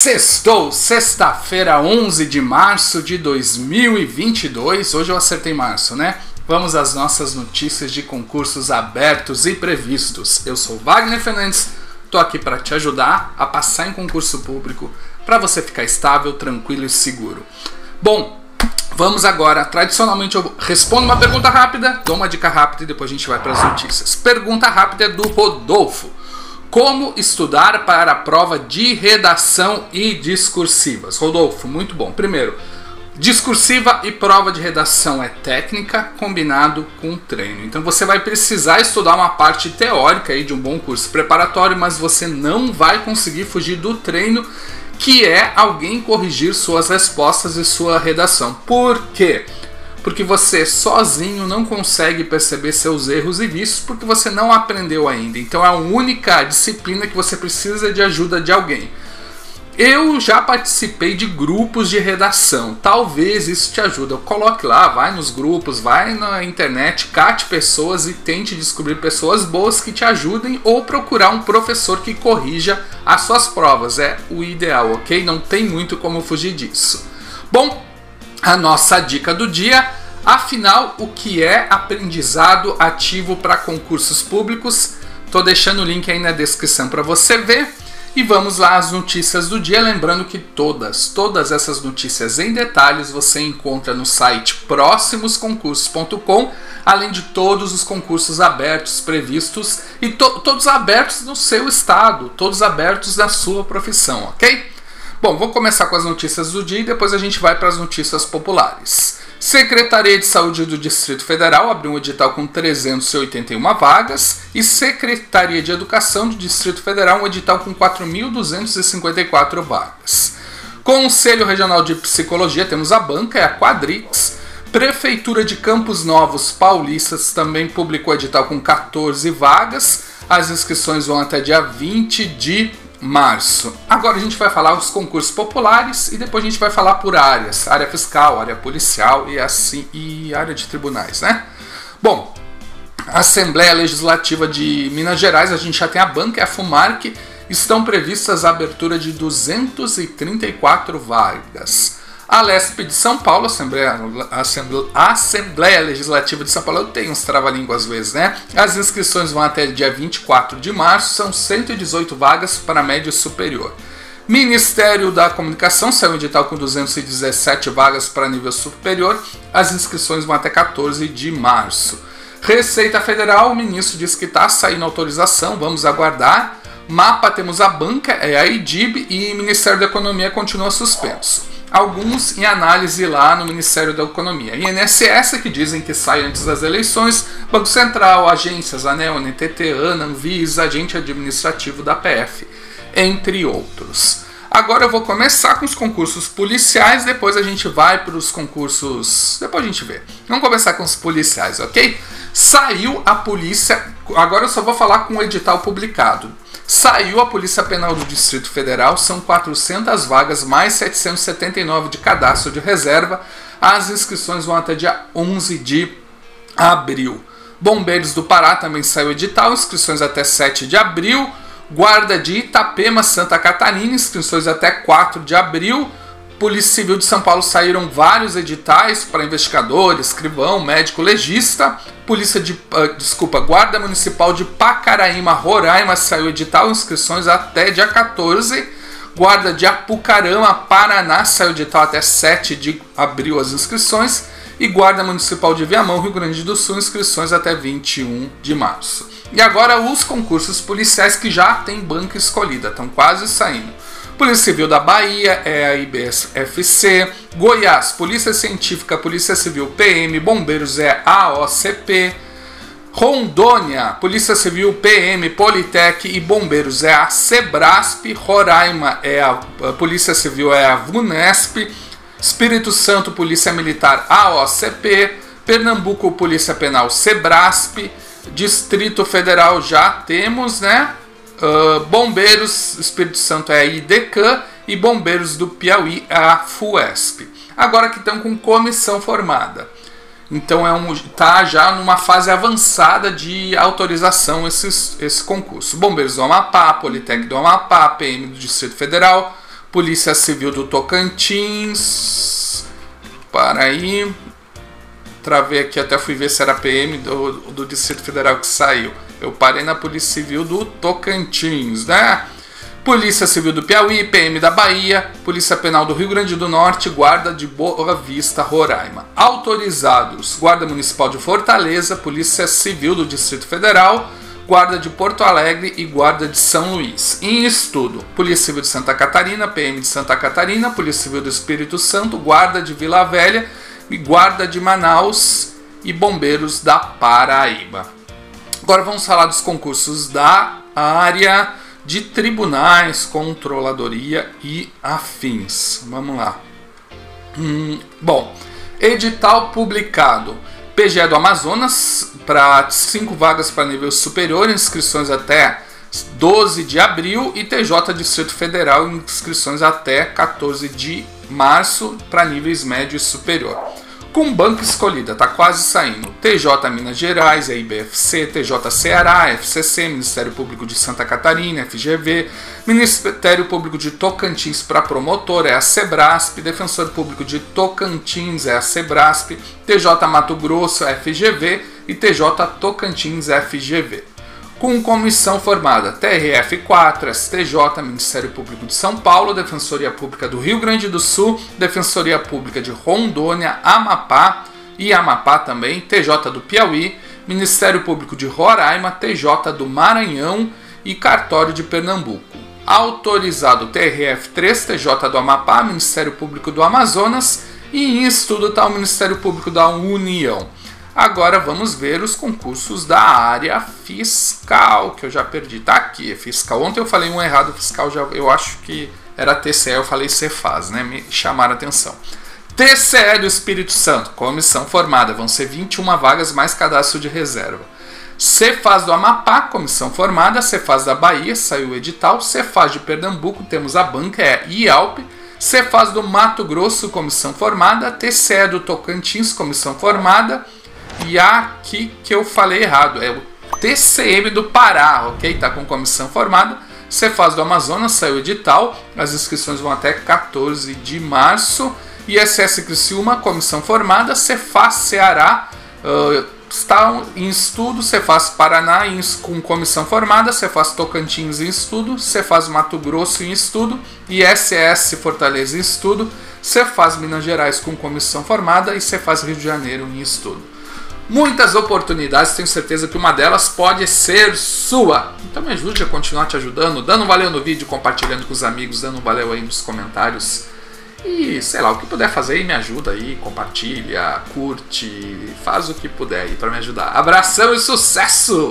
Sextou, sexta-feira, 11 de março de 2022. Hoje eu acertei março, né? Vamos às nossas notícias de concursos abertos e previstos. Eu sou Wagner Fernandes, tô aqui para te ajudar a passar em concurso público para você ficar estável, tranquilo e seguro. Bom, vamos agora. Tradicionalmente eu respondo uma pergunta rápida, dou uma dica rápida e depois a gente vai para as notícias. Pergunta rápida é do Rodolfo. Como estudar para a prova de redação e discursivas? Rodolfo, muito bom. Primeiro, discursiva e prova de redação é técnica combinado com treino. Então você vai precisar estudar uma parte teórica aí de um bom curso preparatório, mas você não vai conseguir fugir do treino, que é alguém corrigir suas respostas e sua redação. Por quê? Porque você sozinho não consegue perceber seus erros e vícios porque você não aprendeu ainda. Então é a única disciplina que você precisa de ajuda de alguém. Eu já participei de grupos de redação. Talvez isso te ajude. Coloque lá, vai nos grupos, vai na internet, cate pessoas e tente descobrir pessoas boas que te ajudem ou procurar um professor que corrija as suas provas. É o ideal, ok? Não tem muito como fugir disso. Bom, a nossa dica do dia Afinal, o que é aprendizado ativo para concursos públicos? Estou deixando o link aí na descrição para você ver. E vamos lá às notícias do dia, lembrando que todas, todas essas notícias em detalhes você encontra no site próximosconcursos.com, além de todos os concursos abertos previstos e to todos abertos no seu estado, todos abertos na sua profissão, ok? Bom, vou começar com as notícias do dia e depois a gente vai para as notícias populares. Secretaria de Saúde do Distrito Federal abriu um edital com 381 vagas e Secretaria de Educação do Distrito Federal um edital com 4.254 vagas. Conselho Regional de Psicologia temos a banca, é a Quadrix. Prefeitura de Campos Novos Paulistas também publicou edital com 14 vagas. As inscrições vão até dia 20 de março. Agora a gente vai falar os concursos populares e depois a gente vai falar por áreas, área fiscal, área policial e assim e área de tribunais, né? Bom, Assembleia Legislativa de Minas Gerais, a gente já tem a banca e a Fumarc, estão previstas a abertura de 234 vagas. A LESP de São Paulo, Assembleia, Assembleia, Legislativa de São Paulo, tem uns trava-língua às vezes, né? As inscrições vão até dia 24 de março, são 118 vagas para médio superior. Ministério da Comunicação saiu um edital com 217 vagas para nível superior, as inscrições vão até 14 de março. Receita Federal, o ministro disse que está saindo autorização, vamos aguardar. Mapa temos a banca, é a IDIB e Ministério da Economia continua suspenso alguns em análise lá no Ministério da Economia. INSS, que dizem que sai antes das eleições, Banco Central, agências, ANEL, NTT, ANA, Anvisa, agente administrativo da PF, entre outros. Agora eu vou começar com os concursos policiais, depois a gente vai para os concursos. Depois a gente vê. Vamos começar com os policiais, ok? Saiu a polícia. Agora eu só vou falar com o edital publicado. Saiu a Polícia Penal do Distrito Federal, são 400 vagas, mais 779 de cadastro de reserva. As inscrições vão até dia 11 de abril. Bombeiros do Pará também saiu edital, inscrições até 7 de abril. Guarda de Itapema, Santa Catarina, inscrições até 4 de abril. Polícia Civil de São Paulo saíram vários editais para investigador, escrivão, médico, legista. Polícia de, uh, desculpa, Guarda Municipal de Pacaraíma, Roraima saiu edital, inscrições até dia 14. Guarda de Apucarama, Paraná saiu edital até 7 de abril as inscrições. E Guarda Municipal de Viamão, Rio Grande do Sul, inscrições até 21 de março. E agora os concursos policiais que já tem banca escolhida, estão quase saindo. Polícia Civil da Bahia é a IBSFC, Goiás, Polícia Científica, Polícia Civil PM, Bombeiros é a AOCP, Rondônia, Polícia Civil, PM, Politec e Bombeiros é a Sebrasp, Roraima é a, a Polícia Civil é a VUNESP, Espírito Santo, Polícia Militar AOCP, Pernambuco, Polícia Penal Sebrasp, Distrito Federal já temos, né? Uh, Bombeiros Espírito Santo é a IDECAN e Bombeiros do Piauí é a FUESP. Agora que estão com comissão formada. Então é um tá já numa fase avançada de autorização esses, esse concurso. Bombeiros do Amapá, Politec do Amapá, PM do Distrito Federal, Polícia Civil do Tocantins. Para aí. Travei aqui, até fui ver se era PM do, do Distrito Federal que saiu. Eu parei na Polícia Civil do Tocantins, né? Polícia Civil do Piauí, PM da Bahia, Polícia Penal do Rio Grande do Norte, Guarda de Boa Vista, Roraima. Autorizados: Guarda Municipal de Fortaleza, Polícia Civil do Distrito Federal, Guarda de Porto Alegre e Guarda de São Luís. Em estudo: Polícia Civil de Santa Catarina, PM de Santa Catarina, Polícia Civil do Espírito Santo, Guarda de Vila Velha e Guarda de Manaus e Bombeiros da Paraíba. Agora vamos falar dos concursos da área de tribunais, controladoria e afins. Vamos lá. Hum, bom, edital publicado. PGE do Amazonas para cinco vagas para nível superior, inscrições até 12 de abril e TJ Distrito Federal, inscrições até 14 de março para níveis médio e superior com banca escolhida, tá quase saindo. TJ Minas Gerais, IBFC, TJ Ceará, FCC, Ministério Público de Santa Catarina, FGV, Ministério Público de Tocantins para promotor é a Sebrasp, Defensor Público de Tocantins é a Sebrasp, TJ Mato Grosso é FGV e TJ Tocantins FGV com comissão formada TRF4, STJ, Ministério Público de São Paulo, Defensoria Pública do Rio Grande do Sul, Defensoria Pública de Rondônia, Amapá e Amapá também, TJ do Piauí, Ministério Público de Roraima, TJ do Maranhão e Cartório de Pernambuco. Autorizado TRF3, TJ do Amapá, Ministério Público do Amazonas e em estudo está o Ministério Público da União. Agora vamos ver os concursos da área fiscal, que eu já perdi. Tá aqui, é fiscal. Ontem eu falei um errado fiscal, já, eu acho que era TCE, eu falei Cefaz, né? Me chamaram a atenção. TCE do Espírito Santo, comissão formada, vão ser 21 vagas mais cadastro de reserva. Cefaz do Amapá, comissão formada. Cefaz da Bahia, saiu o edital. Cefaz de Pernambuco, temos a banca, é IALP. Cefaz do Mato Grosso, comissão formada. TCE do Tocantins, comissão formada. E aqui que eu falei errado, é o TCM do Pará, ok? Tá com comissão formada. Cefaz do Amazonas saiu edital, as inscrições vão até 14 de março. ISS Criciúma, comissão formada. Cefaz Ceará uh, está em estudo. Cefaz Paraná com comissão formada. Cefaz Tocantins em estudo. Cefaz Mato Grosso em estudo. ISS Fortaleza em estudo. Cefaz Minas Gerais com comissão formada. E Cefaz Rio de Janeiro em estudo muitas oportunidades, tenho certeza que uma delas pode ser sua. Então me ajude a continuar te ajudando, dando um valeu no vídeo, compartilhando com os amigos, dando um valeu aí nos comentários. E sei lá, o que puder fazer aí me ajuda aí, compartilha, curte, faz o que puder aí para me ajudar. Abração e sucesso!